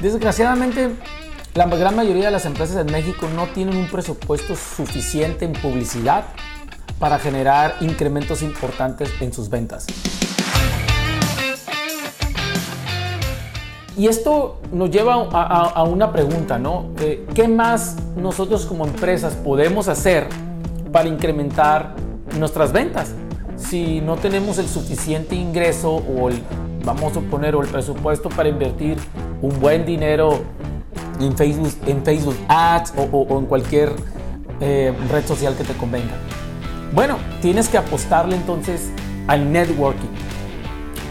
Desgraciadamente, la gran mayoría de las empresas en México no tienen un presupuesto suficiente en publicidad para generar incrementos importantes en sus ventas. Y esto nos lleva a, una pregunta, ¿no? Eh, ¿Qué más nosotros como empresas podemos hacer para incrementar nuestras ventas? Si no tenemos el suficiente ingreso o el, vamos a poner, el presupuesto para invertir un buen dinero en Facebook, en Facebook Ads o, en cualquier eh, red social que te convenga. Bueno, tienes que apostarle entonces al networking.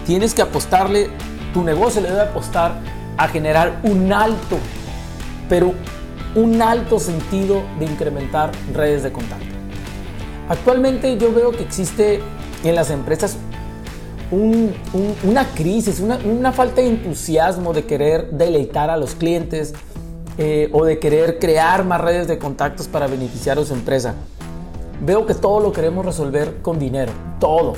Tienes que apostarle, tu negocio le debe apostar a generar un alto, pero un alto sentido de incrementar redes de contacto. Actualmente yo veo que existe en las empresas una crisis, una, falta de entusiasmo de querer deleitar a los clientes eh, o de querer crear más redes de contactos para beneficiar a su empresa. Veo que todo lo queremos resolver con dinero, todo.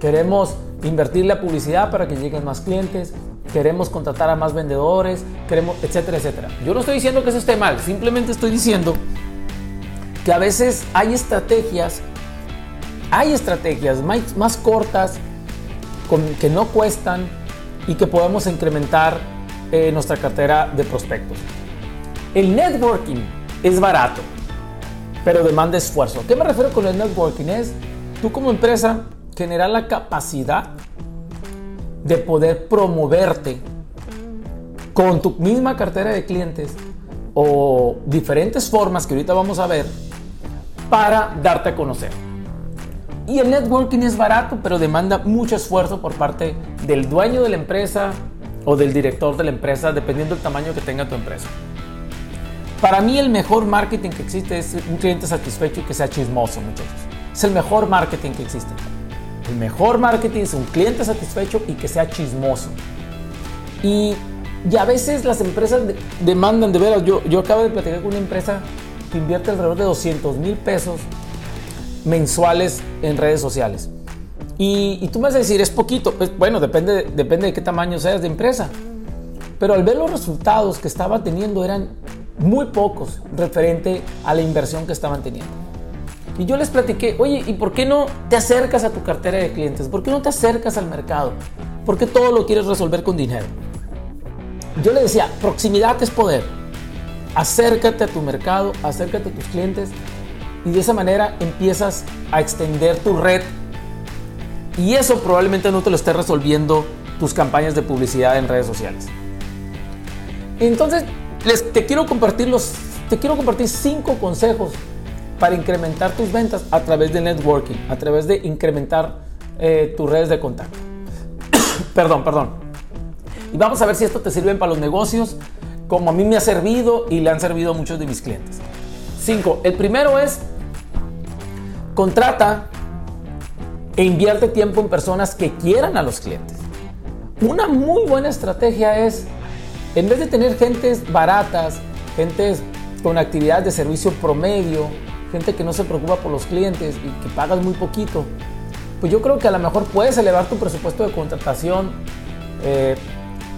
Queremos invertir la publicidad para que lleguen más clientes, queremos contratar a más vendedores, queremos, etcétera, etcétera. Yo no estoy diciendo que eso esté mal, simplemente estoy diciendo que a veces hay estrategias, hay estrategias más, más cortas, que no cuestan y que podemos incrementar eh, nuestra cartera de prospectos. El networking es barato, pero demanda esfuerzo. ¿Qué me refiero con el networking? Es tú como empresa generar la capacidad de poder promoverte con tu misma cartera de clientes o diferentes formas que ahorita vamos a ver para darte a conocer. Y el networking es barato, pero demanda mucho esfuerzo por parte del dueño de la empresa o del director de la empresa, dependiendo del tamaño que tenga tu empresa. Para mí el mejor marketing que existe es un cliente satisfecho y que sea chismoso, muchachos. Es el mejor marketing que existe. El mejor marketing es un cliente satisfecho y que sea chismoso. Y, a veces las empresas demandan, de veras, yo, yo acabo de platicar con una empresa que invierte alrededor de 200 mil pesos mensuales en redes sociales. Y, tú me vas a decir, es poquito. Pues, bueno, depende, depende de qué tamaño seas de empresa. Pero al ver los resultados que estaba teniendo eran muy pocos referente a la inversión que estaban teniendo. Y yo les platiqué, oye, ¿y por qué no te acercas a tu cartera de clientes? ¿Por qué no te acercas al mercado? ¿Por qué todo lo quieres resolver con dinero? Yo le decía, proximidad es poder. Acércate a tu mercado, acércate a tus clientes y de esa manera empiezas a extender tu red y eso probablemente no te lo esté resolviendo tus campañas de publicidad en redes sociales. Entonces, te, quiero compartir los, te quiero compartir cinco consejos para incrementar tus ventas a través de networking, a través de incrementar eh, tus redes de contacto. perdón, perdón. Y vamos a ver si esto te sirve para los negocios, como a mí me ha servido y le han servido a muchos de mis clientes. Cinco. El primero es Contrata e invierte tiempo en personas que quieran a los clientes. Una muy buena estrategia es, en vez de tener gentes baratas, gentes con actividades de servicio promedio, gente que no se preocupa por los clientes y que pagas muy poquito, pues yo creo que a lo mejor puedes elevar tu presupuesto de contratación eh,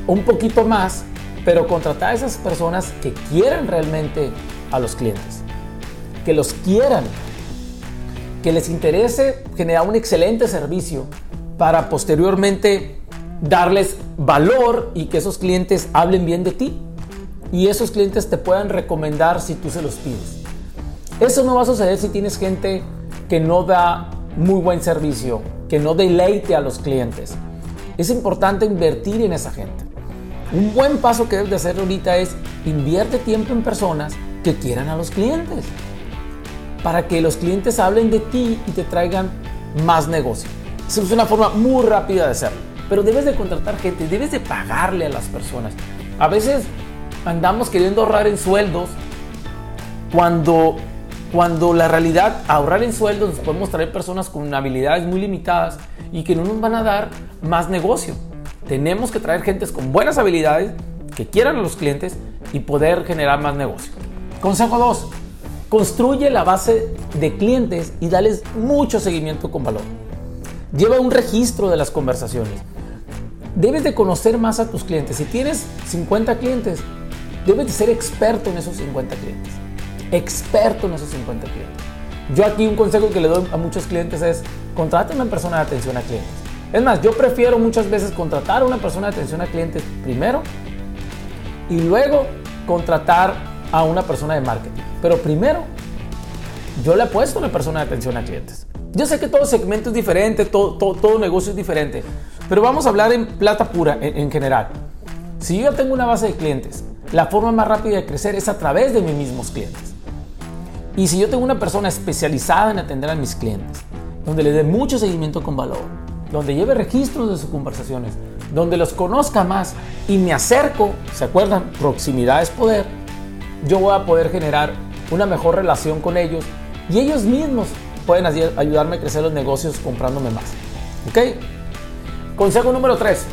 un poquito más, pero contratar a esas personas que quieran realmente a los clientes, que los quieran que les interese generar un excelente servicio para posteriormente darles valor y que esos clientes hablen bien de ti y esos clientes te puedan recomendar si tú se los pides. Eso no va a suceder si tienes gente que no da muy buen servicio, que no deleite a los clientes. Es importante invertir en esa gente. Un buen paso que debes de hacer ahorita es invierte tiempo en personas que quieran a los clientes para que los clientes hablen de ti y te traigan más negocio. Es una forma muy rápida de hacerlo. Pero debes de contratar gente, debes de pagarle a las personas. A veces andamos queriendo ahorrar en sueldos cuando, cuando la realidad, ahorrar en sueldos, nos podemos traer personas con habilidades muy limitadas y que no nos van a dar más negocio. Tenemos que traer gentes con buenas habilidades que quieran a los clientes y poder generar más negocio. Consejo 2 Construye la base de clientes y dales mucho seguimiento con valor. Lleva un registro de las conversaciones. debes de conocer más a tus clientes. Si tienes 50 clientes, debes de ser experto en esos 50 clientes. Experto en esos 50 clientes. Yo aquí un consejo que le doy a muchos clientes es, contraten una persona de atención a clientes. Es más, yo prefiero muchas veces contratar a una persona de atención a clientes primero y luego contratar a una persona de marketing. Pero primero, yo le apuesto a una persona de atención a clientes. Yo sé que todo segmento es diferente, todo, todo, negocio es diferente, pero vamos a hablar en plata pura en, general. Si yo tengo una base de clientes, la forma más rápida de crecer es a través de mis mismos clientes. Y si yo tengo una persona especializada en atender a mis clientes, donde le dé mucho seguimiento con valor, donde lleve registros de sus conversaciones, donde los conozca más y me acerco, ¿se acuerdan? Proximidad es poder. Yo voy a poder generar una mejor relación con ellos y ellos mismos pueden ayudarme a crecer los negocios comprándome más. ¿Ok? Consejo número 3.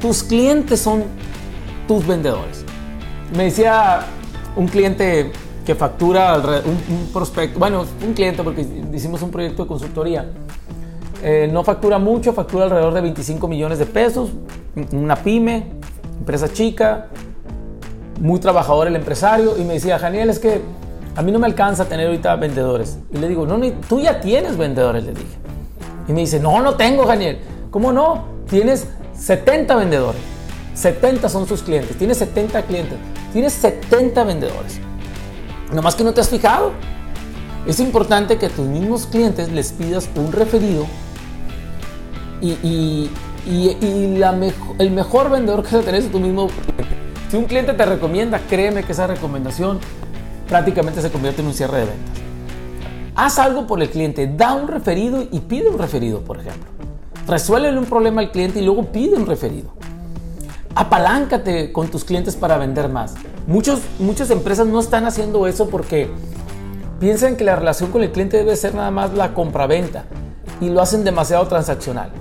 Tus clientes son tus vendedores. Me decía un cliente que factura un, prospecto, bueno, un cliente porque hicimos un proyecto de consultoría. Eh, no factura mucho, factura alrededor de 25 millones de pesos, una pyme, empresa chica, muy trabajador el empresario, y me decía, Janiel, es que a mí no me alcanza tener ahorita vendedores. Y le digo, no, tú ya tienes vendedores, le dije. Y me dice, no, no tengo, Daniel. ¿Cómo no? Tienes 70 vendedores. 70 son sus clientes. Tienes 70 clientes. Tienes 70 vendedores. Nomás que no te has fijado. Es importante que a tus mismos clientes les pidas un referido y, la el mejor vendedor que tenés es tu mismo Si un cliente te recomienda, créeme que esa recomendación prácticamente se convierte en un cierre de ventas. Haz algo por el cliente, da un referido y pide un referido, por ejemplo. Resuelve un problema al cliente y luego pide un referido. Apaláncate con tus clientes para vender más. Muchas empresas no están haciendo eso porque piensan que la relación con el cliente debe ser nada más la compraventa y lo hacen demasiado transaccional.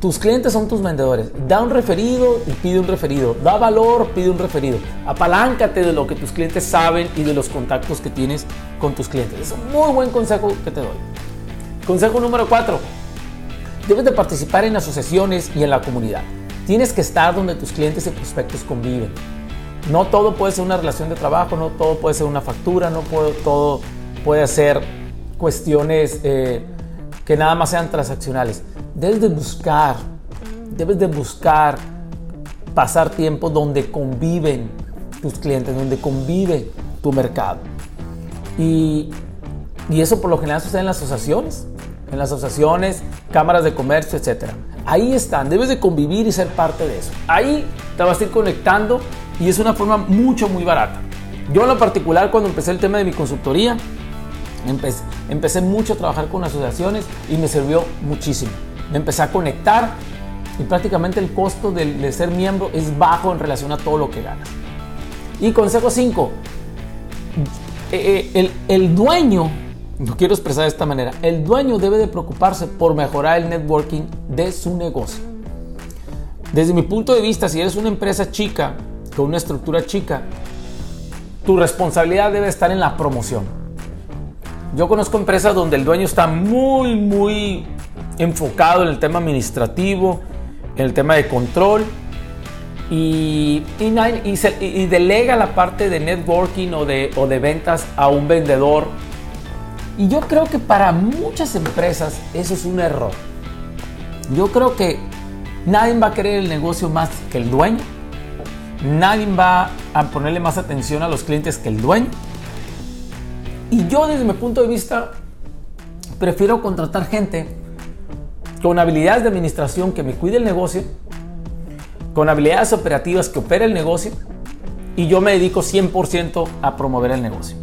Tus clientes son tus vendedores. Da un referido y pide un referido. Da valor, pide un referido. Apaláncate de lo que tus clientes saben y de los contactos que tienes con tus clientes. Es un muy buen consejo que te doy. Consejo número 4. Debes de participar en asociaciones y en la comunidad. Tienes que estar donde tus clientes y prospectos conviven. No todo puede ser una relación de trabajo, no todo puede ser una factura, no todo puede ser cuestiones eh, que nada más sean transaccionales debes de buscar, debes de buscar pasar tiempo donde conviven tus clientes, donde convive tu mercado. Y, eso por lo general sucede en las asociaciones, en las asociaciones, cámaras de comercio, etc. Ahí están, debes de convivir y ser parte de eso. Ahí te vas a ir conectando y es una forma mucho, muy barata. Yo en lo particular cuando empecé el tema de mi consultoría, empecé, empecé mucho a trabajar con asociaciones y me sirvió muchísimo me empecé a conectar y prácticamente el costo de, ser miembro es bajo en relación a todo lo que ganas. Y consejo 5, eh, eh, el, dueño, lo quiero expresar de esta manera, el dueño debe de preocuparse por mejorar el networking de su negocio. Desde mi punto de vista, si eres una empresa chica, con una estructura chica, tu responsabilidad debe estar en la promoción. Yo conozco empresas donde el dueño está muy, muy enfocado en el tema administrativo, en el tema de control y, y, delega la parte de networking o de, o de ventas a un vendedor. Y yo creo que para muchas empresas eso es un error. Yo creo que nadie va a querer el negocio más que el dueño. Nadie va a ponerle más atención a los clientes que el dueño. Y yo desde mi punto de vista prefiero contratar gente con habilidades de administración que me cuide el negocio, con habilidades operativas que opere el negocio y yo me dedico 100% a promover el negocio.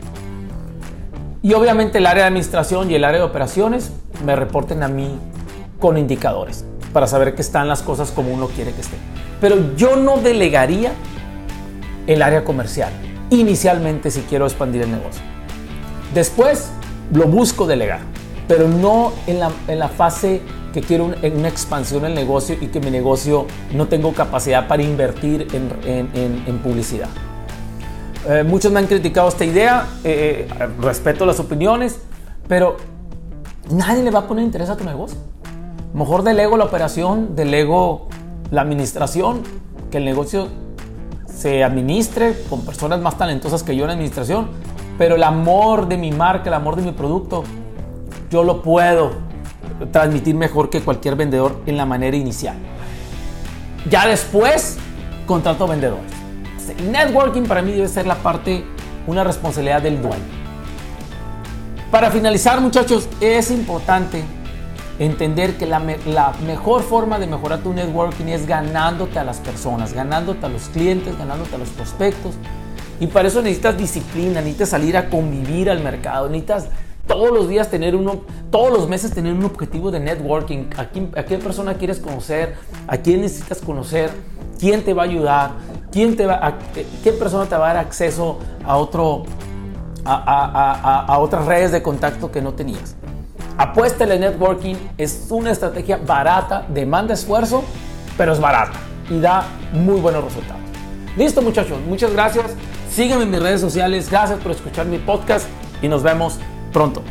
Y obviamente el área de administración y el área de operaciones me reporten a mí con indicadores para saber que están las cosas como uno quiere que estén. Pero yo no delegaría el área comercial inicialmente si quiero expandir el negocio. Después lo busco delegar, pero no en la, en la fase que quiero una expansión el negocio y que mi negocio no tengo capacidad para invertir en, publicidad. Eh, muchos me han criticado esta idea, eh, eh, respeto las opiniones, pero nadie le va a poner interés a tu negocio. Mejor delego la operación, delego la administración, que el negocio se administre con personas más talentosas que yo en administración, pero el amor de mi marca, el amor de mi producto, yo lo puedo transmitir mejor que cualquier vendedor en la manera inicial. Ya después, contrato vendedores. El networking para mí debe ser la parte, una responsabilidad del dueño. Para finalizar, muchachos, es importante entender que la, mejor forma de mejorar tu networking es ganándote a las personas, ganándote a los clientes, ganándote a los prospectos. Y para eso necesitas disciplina, necesitas salir a convivir al mercado, necesitas todos los días tener uno, todos los meses tener un objetivo de networking. ¿A, quién, a qué persona quieres conocer? ¿A quién necesitas conocer? ¿Quién te va a ayudar? ¿Quién te va ¿Qué persona te va a dar acceso a, otro, a, a otras redes de contacto que no tenías? Apuéstale networking, es una estrategia barata, demanda esfuerzo, pero es barata y da muy buenos resultados. Listo muchachos, muchas gracias. Sígueme en mis redes sociales, gracias por escuchar mi podcast y nos vemos pronto.